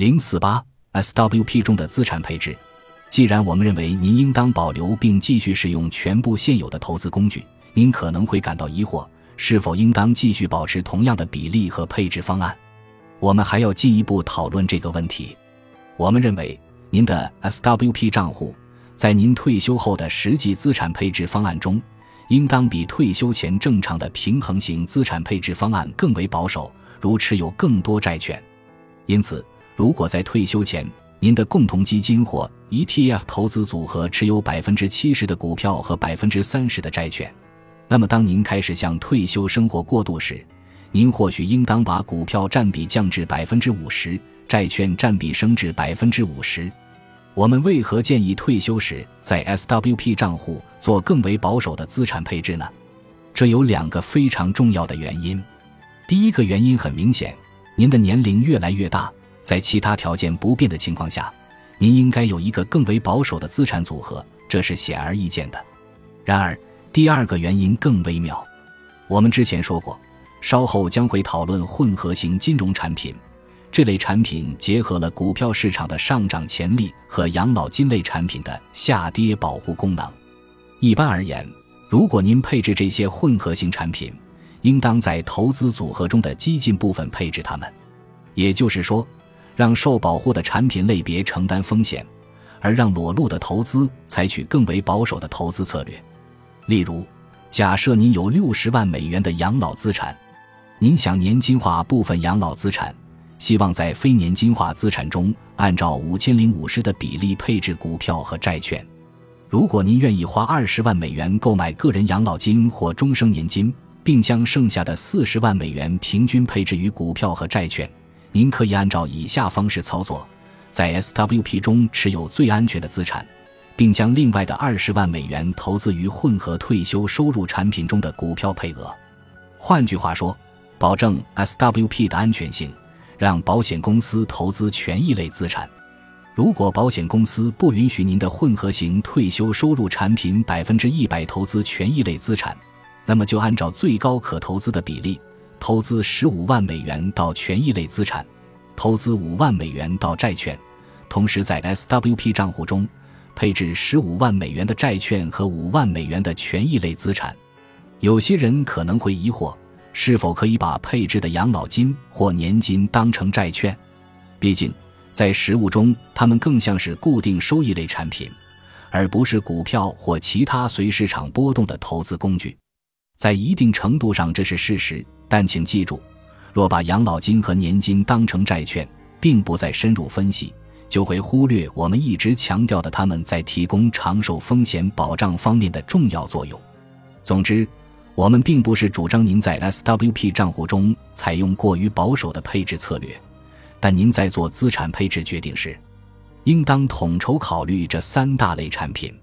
零四八 SWP 中的资产配置。既然我们认为您应当保留并继续使用全部现有的投资工具，您可能会感到疑惑：是否应当继续保持同样的比例和配置方案？我们还要进一步讨论这个问题。我们认为，您的 SWP 账户在您退休后的实际资产配置方案中，应当比退休前正常的平衡型资产配置方案更为保守，如持有更多债券。因此，如果在退休前，您的共同基金或 ETF 投资组合持有百分之七十的股票和百分之三十的债券，那么当您开始向退休生活过渡时，您或许应当把股票占比降至百分之五十，债券占比升至百分之五十。我们为何建议退休时在 SWP 账户做更为保守的资产配置呢？这有两个非常重要的原因。第一个原因很明显，您的年龄越来越大。在其他条件不变的情况下，您应该有一个更为保守的资产组合，这是显而易见的。然而，第二个原因更微妙。我们之前说过，稍后将会讨论混合型金融产品，这类产品结合了股票市场的上涨潜力和养老金类产品的下跌保护功能。一般而言，如果您配置这些混合型产品，应当在投资组合中的激进部分配置它们，也就是说。让受保护的产品类别承担风险，而让裸露的投资采取更为保守的投资策略。例如，假设您有六十万美元的养老资产，您想年金化部分养老资产，希望在非年金化资产中按照五千零五十的比例配置股票和债券。如果您愿意花二十万美元购买个人养老金或终生年金，并将剩下的四十万美元平均配置于股票和债券。您可以按照以下方式操作：在 SWP 中持有最安全的资产，并将另外的二十万美元投资于混合退休收入产品中的股票配额。换句话说，保证 SWP 的安全性，让保险公司投资权益类资产。如果保险公司不允许您的混合型退休收入产品百分之一百投资权益类资产，那么就按照最高可投资的比例。投资十五万美元到权益类资产，投资五万美元到债券，同时在 SWP 账户中配置十五万美元的债券和五万美元的权益类资产。有些人可能会疑惑，是否可以把配置的养老金或年金当成债券？毕竟，在实物中，它们更像是固定收益类产品，而不是股票或其他随市场波动的投资工具。在一定程度上，这是事实。但请记住，若把养老金和年金当成债券，并不再深入分析，就会忽略我们一直强调的他们在提供长寿风险保障方面的重要作用。总之，我们并不是主张您在 SWP 账户中采用过于保守的配置策略，但您在做资产配置决定时，应当统筹考虑这三大类产品。